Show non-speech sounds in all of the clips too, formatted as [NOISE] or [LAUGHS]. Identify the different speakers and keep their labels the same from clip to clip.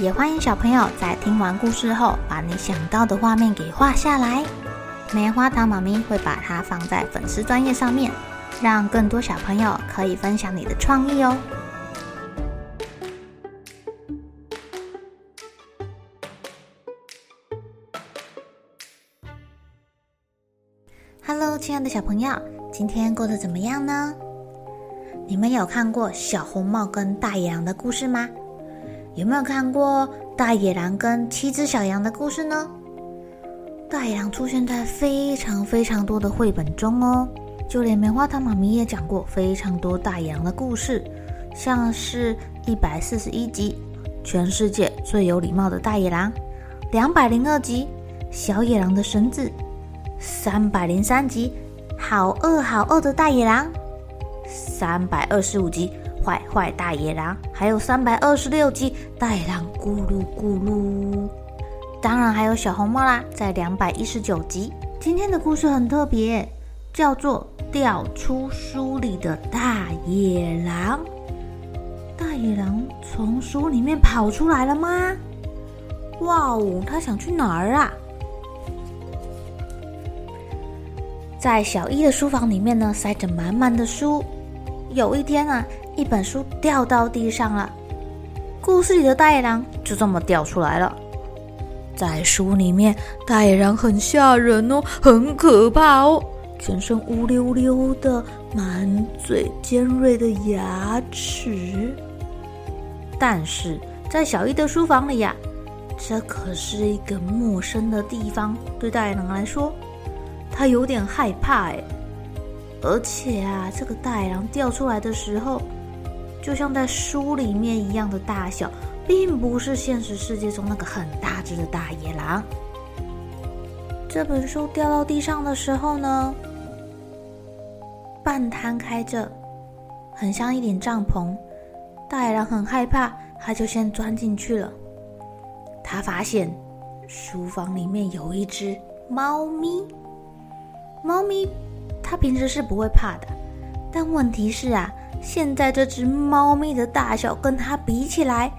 Speaker 1: 也欢迎小朋友在听完故事后，把你想到的画面给画下来。棉花糖妈咪会把它放在粉丝专页上面，让更多小朋友可以分享你的创意哦。Hello，亲爱的小朋友，今天过得怎么样呢？你们有看过小红帽跟大野狼的故事吗？有没有看过大野狼跟七只小羊的故事呢？大野狼出现在非常非常多的绘本中哦，就连棉花糖妈咪也讲过非常多大野狼的故事，像是一百四十一集《全世界最有礼貌的大野狼》，两百零二集《小野狼的绳子》，三百零三集《好饿好饿的大野狼》，三百二十五集。坏坏大野狼，还有三百二十六集《大野狼咕噜咕噜》，当然还有小红帽啦，在两百一十九集。今天的故事很特别，叫做《掉出书里的大野狼》。大野狼从书里面跑出来了吗？哇哦，他想去哪儿啊？在小一的书房里面呢，塞着满满的书。有一天啊。一本书掉到地上了，故事里的大野狼就这么掉出来了。在书里面，大野狼很吓人哦，很可怕哦，全身乌溜溜的，满嘴尖锐的牙齿。但是在小一的书房里呀，这可是一个陌生的地方，对大野狼来说，他有点害怕哎。而且啊，这个大野狼掉出来的时候，就像在书里面一样的大小，并不是现实世界中那个很大只的大野狼。这本书掉到地上的时候呢，半摊开着，很像一顶帐篷。大野狼很害怕，他就先钻进去了。他发现书房里面有一只猫咪。猫咪，它平时是不会怕的，但问题是啊。现在这只猫咪的大小跟它比起来，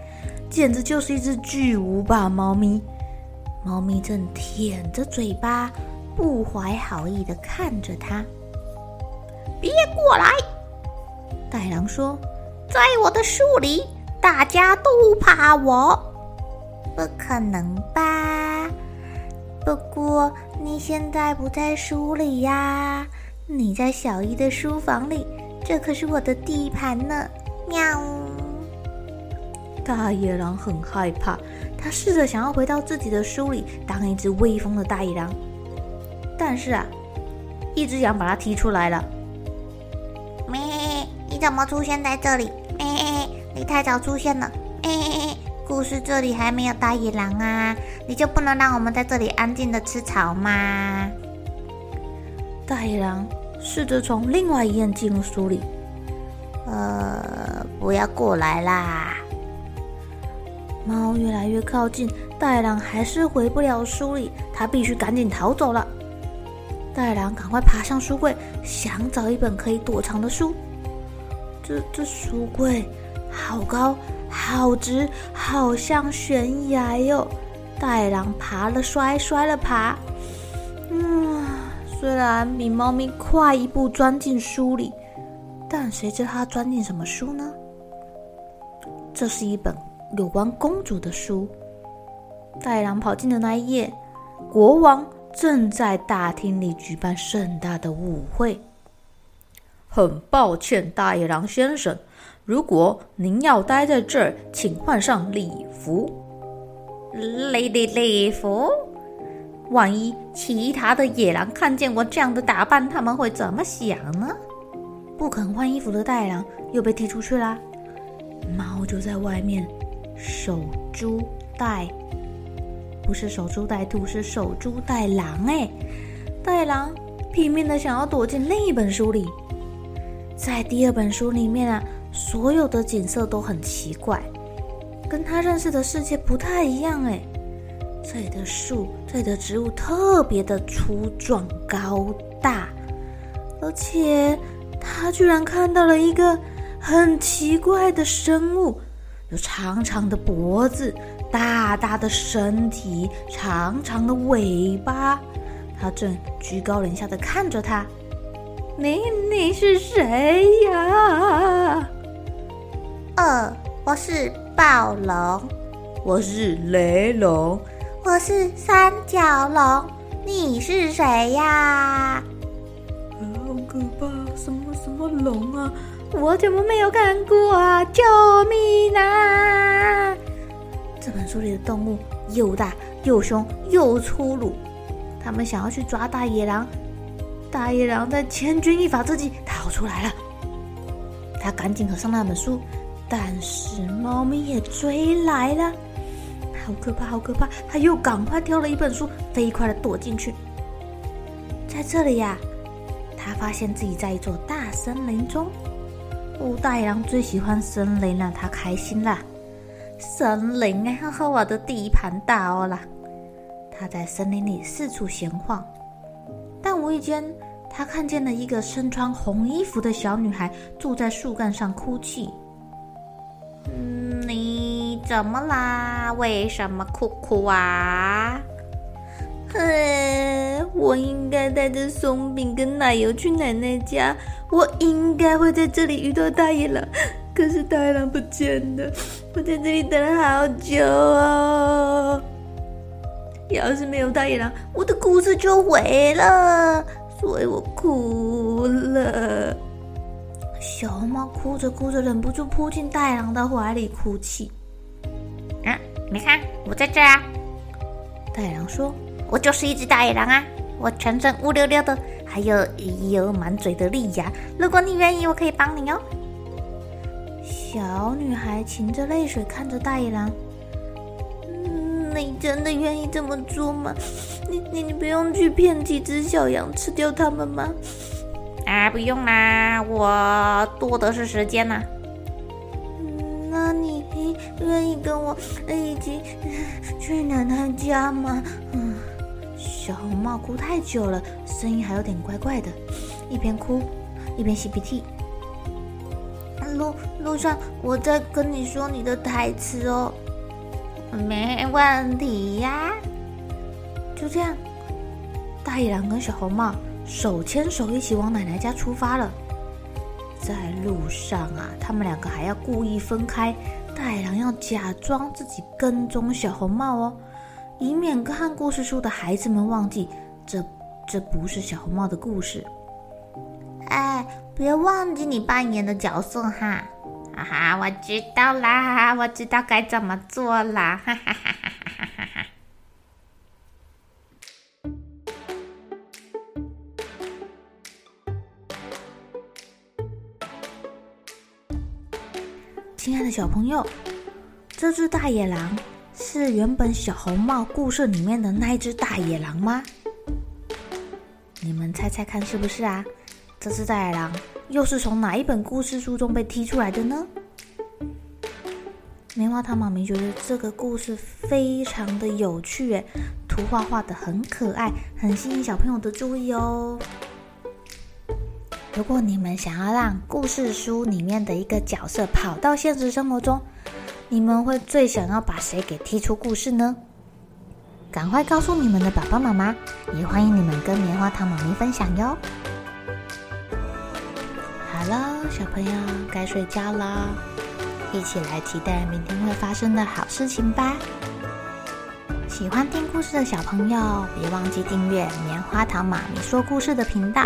Speaker 1: 简直就是一只巨无霸猫咪。猫咪正舔着嘴巴，不怀好意地看着它。别过来！大狼说：“在我的书里，大家都怕我。”不可能吧？不过你现在不在书里呀，你在小姨的书房里。这可是我的地盘呢！喵！大野狼很害怕，他试着想要回到自己的书里，当一只威风的大野狼。但是啊，一只羊把它踢出来了。咩？你怎么出现在这里？咩？你太早出现了。咩？故事这里还没有大野狼啊，你就不能让我们在这里安静的吃草吗？大野狼。试着从另外一页进入书里，呃，不要过来啦！猫越来越靠近，大野狼还是回不了书里，他必须赶紧逃走了。大野狼赶快爬上书柜，想找一本可以躲藏的书。这这书柜好高，好直，好像悬崖哟！大野狼爬了摔，摔了爬，嗯。虽然比猫咪快一步钻进书里，但谁知它钻进什么书呢？这是一本有关公主的书。大野狼跑进的那一页，国王正在大厅里举办盛大的舞会。很抱歉，大野狼先生，如果您要待在这儿，请换上礼服。Lady 礼服。万一其他的野狼看见我这样的打扮，他们会怎么想呢？不肯换衣服的袋狼又被踢出去啦。猫就在外面守株待，不是守株待兔，是守株待狼。哎，袋狼拼命的想要躲进另一本书里。在第二本书里面啊，所有的景色都很奇怪，跟他认识的世界不太一样。哎，这里的树，这里的植物特别的粗壮高大，而且他居然看到了一个很奇怪的生物，有长长的脖子，大大的身体，长长的尾巴。他正居高临下的看着他。你你是谁呀？
Speaker 2: 呃，我是暴龙，
Speaker 1: 我是雷龙，
Speaker 2: 我是三角龙。你是谁呀？
Speaker 1: 好可怕！什么什么龙啊？我怎么没有看过啊？救命啊！这本书里的动物又大又凶又粗鲁，他们想要去抓大野狼。大野狼在千钧一发之际逃出来了，他赶紧合上那本书，但是猫咪也追来了，好可怕，好可怕！他又赶快挑了一本书，飞快的躲进去。在这里呀，他发现自己在一座大森林中。哦，大野狼最喜欢森林了，他开心了。森林哎，哈，我的地盘到了。他在森林里四处闲晃，但无意间。他看见了一个身穿红衣服的小女孩坐在树干上哭泣。
Speaker 2: 怎么啦？为什么哭哭啊？
Speaker 1: 嘿，我应该带着松饼跟奶油去奶奶家，我应该会在这里遇到大野狼，可是大野狼不见了，我在这里等了好久哦。要是没有大野狼，我的故事就毁了。所以我哭了。小红帽哭着哭着，忍不住扑进大野狼的怀里哭泣。
Speaker 2: 啊，你看我在这啊！
Speaker 1: 大野狼说：“
Speaker 2: 我就是一只大野狼啊！我全身乌溜溜的，还有有满嘴的利牙。如果你愿意，我可以帮你哦。”
Speaker 1: 小女孩噙着泪水看着大野狼。你真的愿意这么做吗？你你你不用去骗几只小羊吃掉它们吗？
Speaker 2: 啊，不用啦，我多的是时间呐。
Speaker 1: 那你愿意跟我一起 [LAUGHS] 去奶奶家吗？嗯，小红帽哭太久了，声音还有点怪怪的，一边哭一边吸鼻涕。路路上我在跟你说你的台词哦。
Speaker 2: 没问题呀，
Speaker 1: 就这样，大野狼跟小红帽手牵手一起往奶奶家出发了。在路上啊，他们两个还要故意分开，大野狼要假装自己跟踪小红帽哦，以免看故事书的孩子们忘记这这不是小红帽的故事。
Speaker 2: 哎，别忘记你扮演的角色哈。哈哈，我知道啦，我知道该怎么做啦，哈哈哈哈哈！
Speaker 1: 亲爱的小朋友，这只大野狼是原本小红帽故事里面的那一只大野狼吗？你们猜猜看，是不是啊？这只大野狼。又是从哪一本故事书中被踢出来的呢？棉花糖妈咪觉得这个故事非常的有趣，图画画得很可爱，很吸引小朋友的注意哦。如果你们想要让故事书里面的一个角色跑到现实生活中，你们会最想要把谁给踢出故事呢？赶快告诉你们的爸爸妈妈，也欢迎你们跟棉花糖妈咪分享哟。好了，小朋友该睡觉了，一起来期待明天会发生的好事情吧。喜欢听故事的小朋友，别忘记订阅棉花糖妈咪说故事的频道。